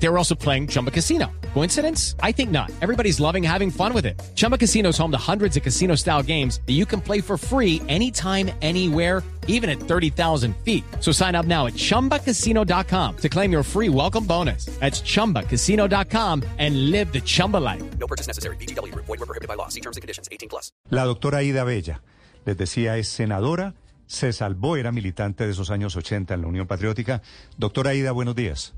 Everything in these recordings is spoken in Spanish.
They were also playing Chumba Casino. Coincidence? I think not. Everybody's loving having fun with it. Chumba Casino is home to hundreds of casino style games that you can play for free anytime, anywhere, even at 30,000 feet. So sign up now at chumbacasino.com to claim your free welcome bonus. That's chumbacasino.com and live the Chumba life. No purchase necessary. BGW. Void were prohibited by law. See terms and conditions. 18 plus. La doctora Ida Bella, les decía, es senadora, se salvó, era militante de esos años 80 en la Unión Patriótica. Doctora Ida, buenos días.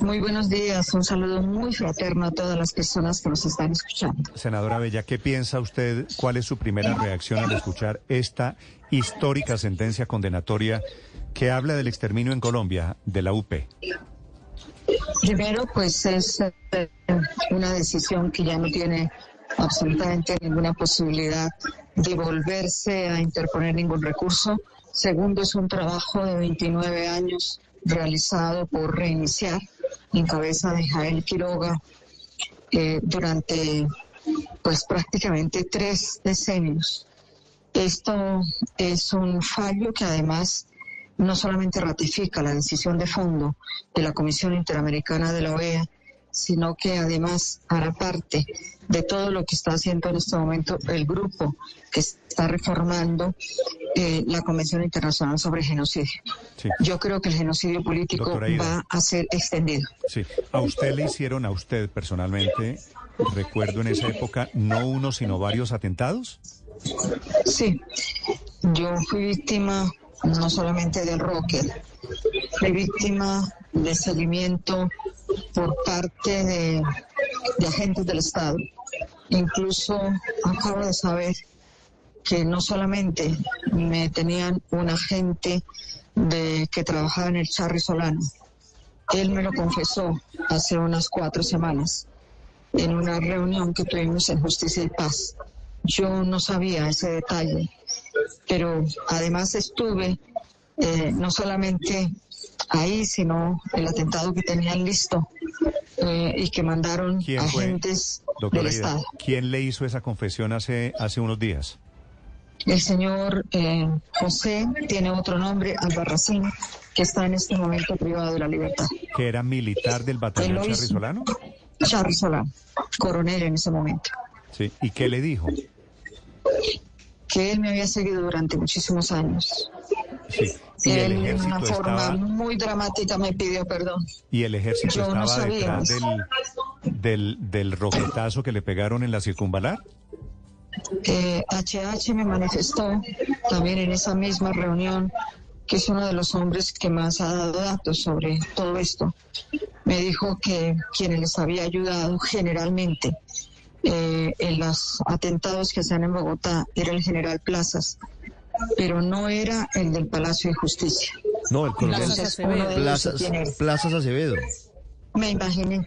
Muy buenos días, un saludo muy fraterno a todas las personas que nos están escuchando. Senadora Bella, ¿qué piensa usted? ¿Cuál es su primera reacción al escuchar esta histórica sentencia condenatoria que habla del exterminio en Colombia de la UP? Primero, pues es eh, una decisión que ya no tiene absolutamente ninguna posibilidad de volverse a interponer ningún recurso. Segundo, es un trabajo de 29 años realizado por Reiniciar en cabeza de Jael Quiroga eh, durante pues prácticamente tres decenios. Esto es un fallo que además no solamente ratifica la decisión de fondo de la Comisión Interamericana de la OEA, sino que además hará parte de todo lo que está haciendo en este momento el grupo que está reformando eh, la Convención Internacional sobre Genocidio. Sí. Yo creo que el genocidio político va a ser extendido. Sí. ¿A usted le hicieron, a usted personalmente, recuerdo en esa época, no uno, sino varios atentados? Sí, yo fui víctima no solamente del Rocket, fui víctima de seguimiento por parte de, agentes del Estado. Incluso acabo de saber que no solamente me tenían un agente de que trabajaba en el Charry Solano, él me lo confesó hace unas cuatro semanas en una reunión que tuvimos en Justicia y Paz. Yo no sabía ese detalle, pero además estuve eh, no solamente ahí, sino el atentado que tenían listo eh, y que mandaron agentes del Ida, Estado. ¿quién le hizo esa confesión hace, hace unos días? El señor eh, José tiene otro nombre, Albarracín, que está en este momento privado de la libertad. ¿Que era militar del batallón. Charrizolano? Charly Solano, coronel en ese momento. Sí. ¿Y qué le dijo? que él me había seguido durante muchísimos años. Sí. Y el él, de una forma estaba, muy dramática, me pidió perdón. y el ejército Yo no estaba sabía detrás del, del, del roquetazo que le pegaron en la circunvalar. Eh, HH me manifestó también en esa misma reunión que es uno de los hombres que más ha dado datos sobre todo esto. Me dijo que quienes les había ayudado generalmente eh, en los atentados que se en Bogotá era el general Plazas, pero no era el del Palacio de Justicia. No, el coronel Plazas, quién era. Plazas Acevedo. Me imaginé.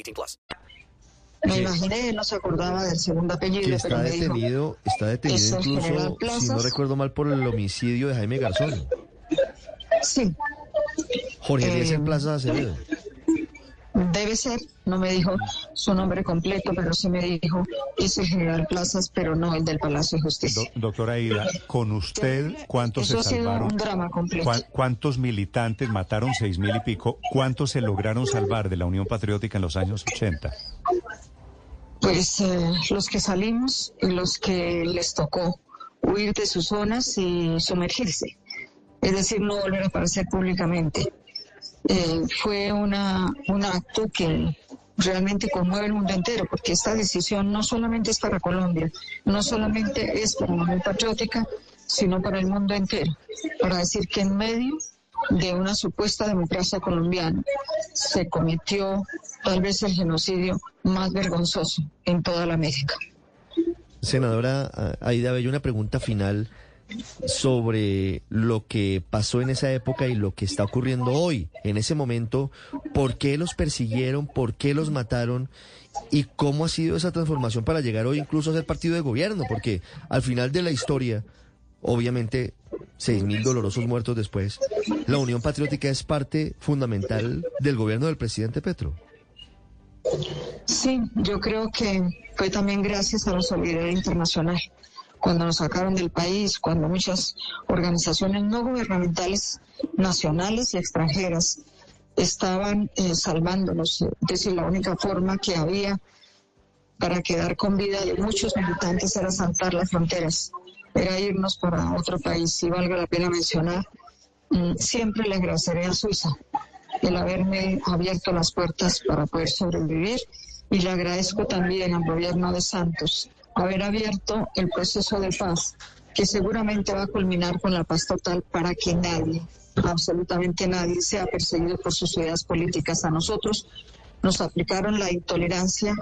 18 plus. Me imaginé, no se acordaba del segundo apellido, Que pero está me dijo, detenido, está detenido ¿es el general incluso, si no recuerdo mal, por el homicidio de Jaime Garzón. sí, Jorge Eh, Eliezer Plaza Acevedo. Debe ser, no me dijo su nombre completo, pero sí me dijo, es el general Plazas, pero no el del Palacio de Justicia. Do- doctora Ida, con usted, ¿cuántos Eso ha se sido salvaron? un drama completo. ¿Cuán- ¿Cuántos militantes mataron seis mil y pico? ¿Cuántos se lograron salvar de la Unión Patriótica en los años 80? Pues eh, los que salimos y los que les tocó huir de sus zonas y sumergirse, es decir, no volver a aparecer públicamente. Eh, fue una, un acto que realmente conmueve el mundo entero, porque esta decisión no solamente es para Colombia, no solamente es para la Unión Patriótica, sino para el mundo entero, para decir que en medio de una supuesta democracia colombiana se cometió tal vez el genocidio más vergonzoso en toda la América. Senadora ah, Aida Bello, una pregunta final sobre lo que pasó en esa época y lo que está ocurriendo hoy. En ese momento, ¿por qué los persiguieron? ¿Por qué los mataron? ¿Y cómo ha sido esa transformación para llegar hoy incluso a ser partido de gobierno? Porque al final de la historia, obviamente, seis mil dolorosos muertos después, la Unión Patriótica es parte fundamental del gobierno del presidente Petro. Sí, yo creo que fue también gracias a la solidaridad internacional. Cuando nos sacaron del país, cuando muchas organizaciones no gubernamentales, nacionales y extranjeras, estaban eh, salvándonos. Es decir, la única forma que había para quedar con vida de muchos militantes era saltar las fronteras, era irnos para otro país. Y valga la pena mencionar, mm, siempre le agradeceré a Suiza el haberme abierto las puertas para poder sobrevivir y le agradezco también al gobierno de Santos haber abierto el proceso de paz que seguramente va a culminar con la paz total para que nadie, absolutamente nadie, sea perseguido por sus ideas políticas. A nosotros nos aplicaron la intolerancia,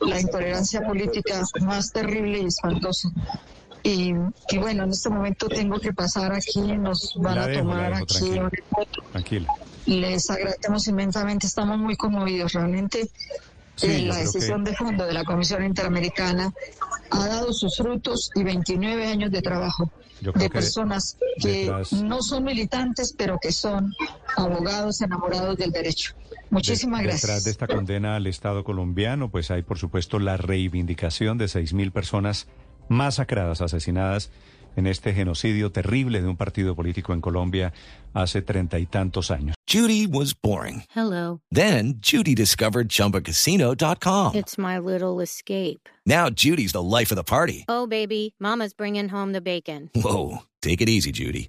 la intolerancia política más terrible y espantosa. Y, y bueno, en este momento tengo que pasar aquí, nos van La a dejo, la tomar dejo, aquí tranquila. Tranquila. Les agradecemos inmensamente, estamos muy conmovidos. Realmente Sí, la decisión que- de fondo de la Comisión Interamericana ha dado sus frutos y 29 años de trabajo de que personas que detrás- no son militantes, pero que son abogados enamorados del derecho. Muchísimas De- gracias. Detrás de esta condena al Estado colombiano, pues hay, por supuesto, la reivindicación de seis mil personas masacradas, asesinadas en este genocidio terrible de un partido político en Colombia hace treinta y tantos años. Judy was boring. Hello. Then Judy discovered ChumbaCasino.com. It's my little escape. Now Judy's the life of the party. Oh, baby, Mama's bringing home the bacon. Whoa, take it easy, Judy.